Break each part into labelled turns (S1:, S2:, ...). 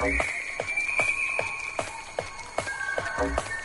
S1: Thank you.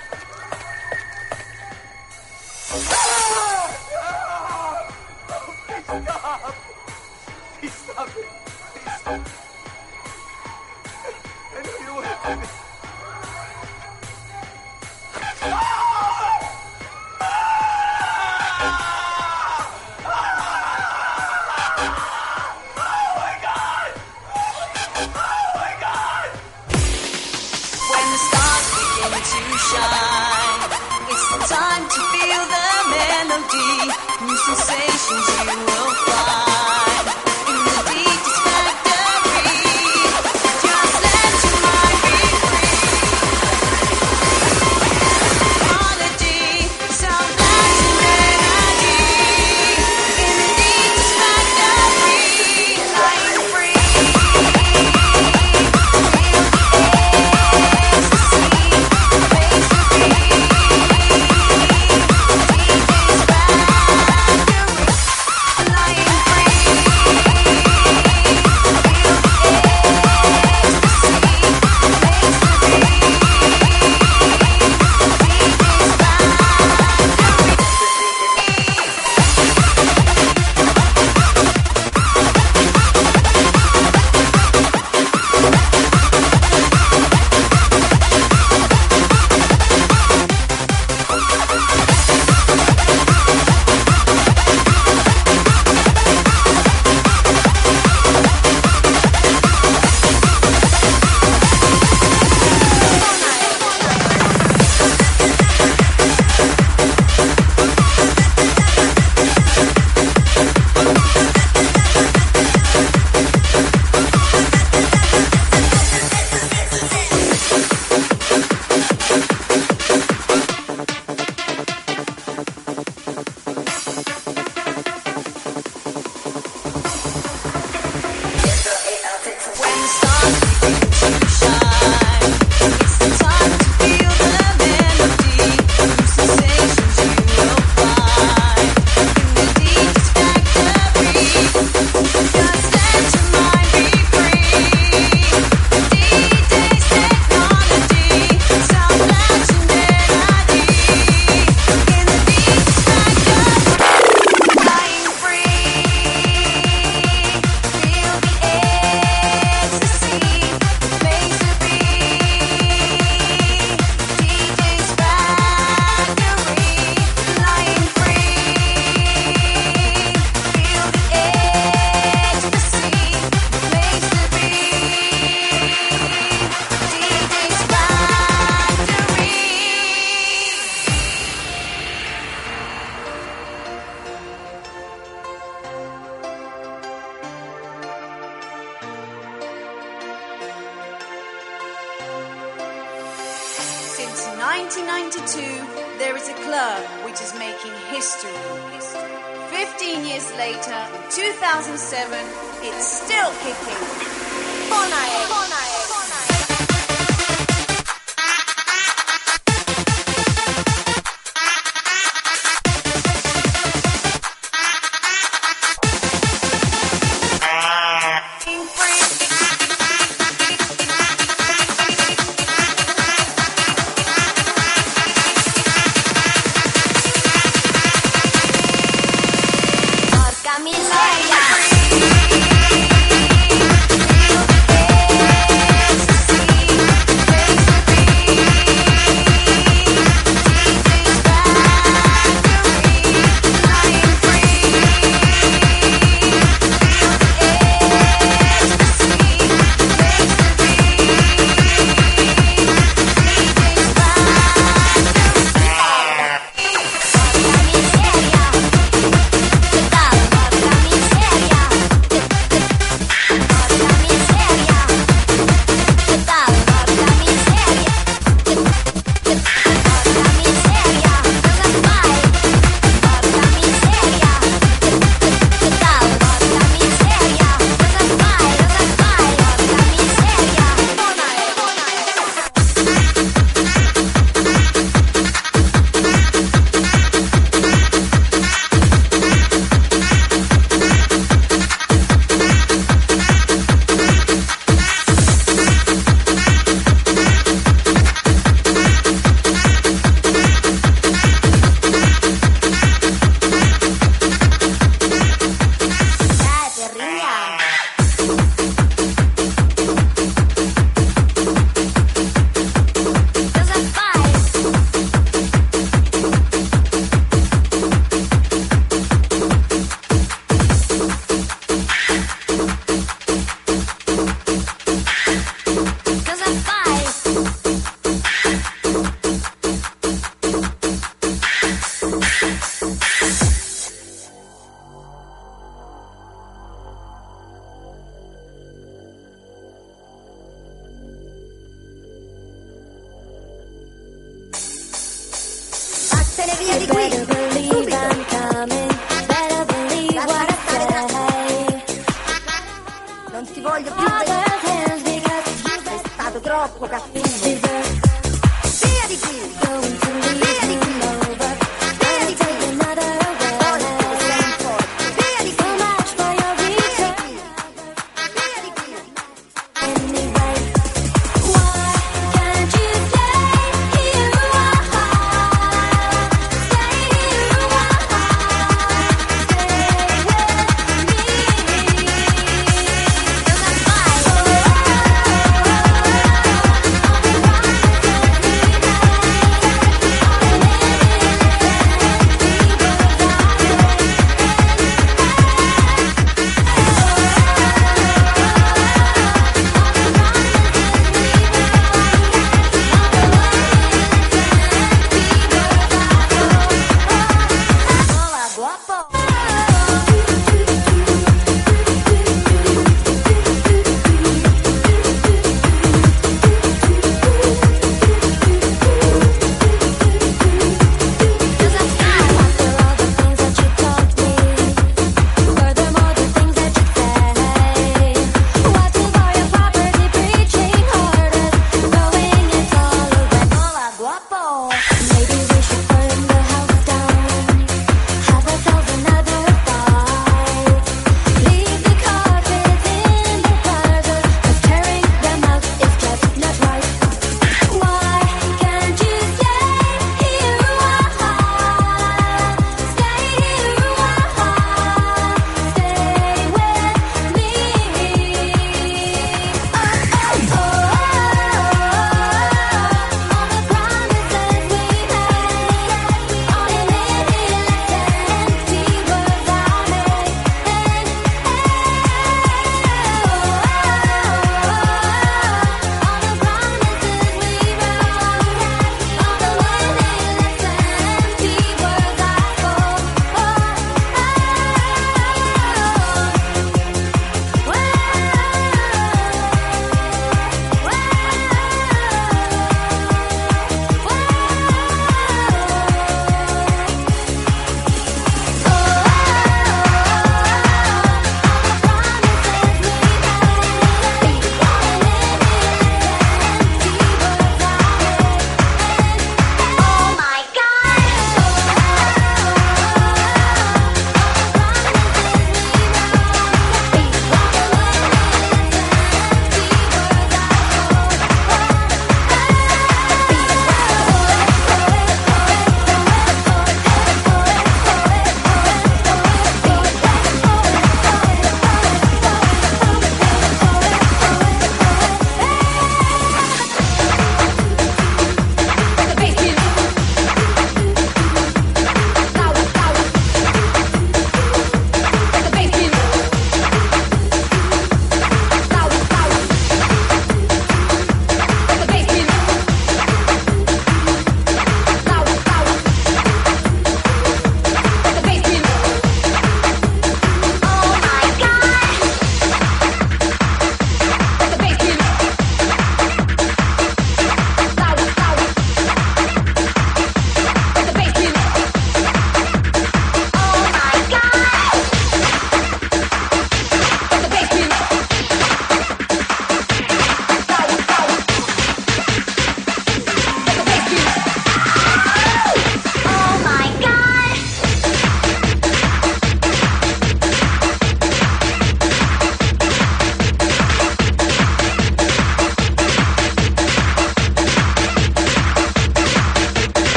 S2: Via di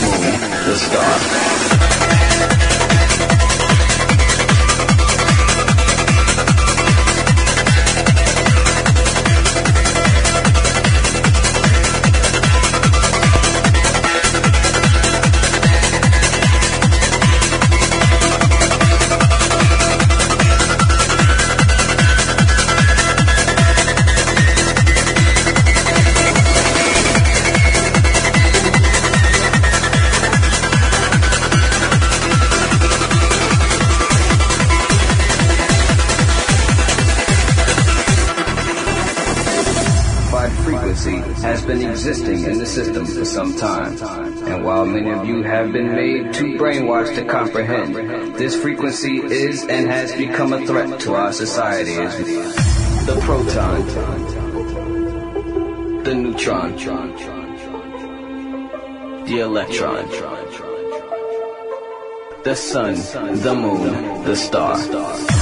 S2: the
S3: moon, existing in the system for some time. And while many of you have been made too brainwashed to comprehend, this frequency is and has become a threat to our society. The proton, the neutron, the electron, the sun, the moon, the star.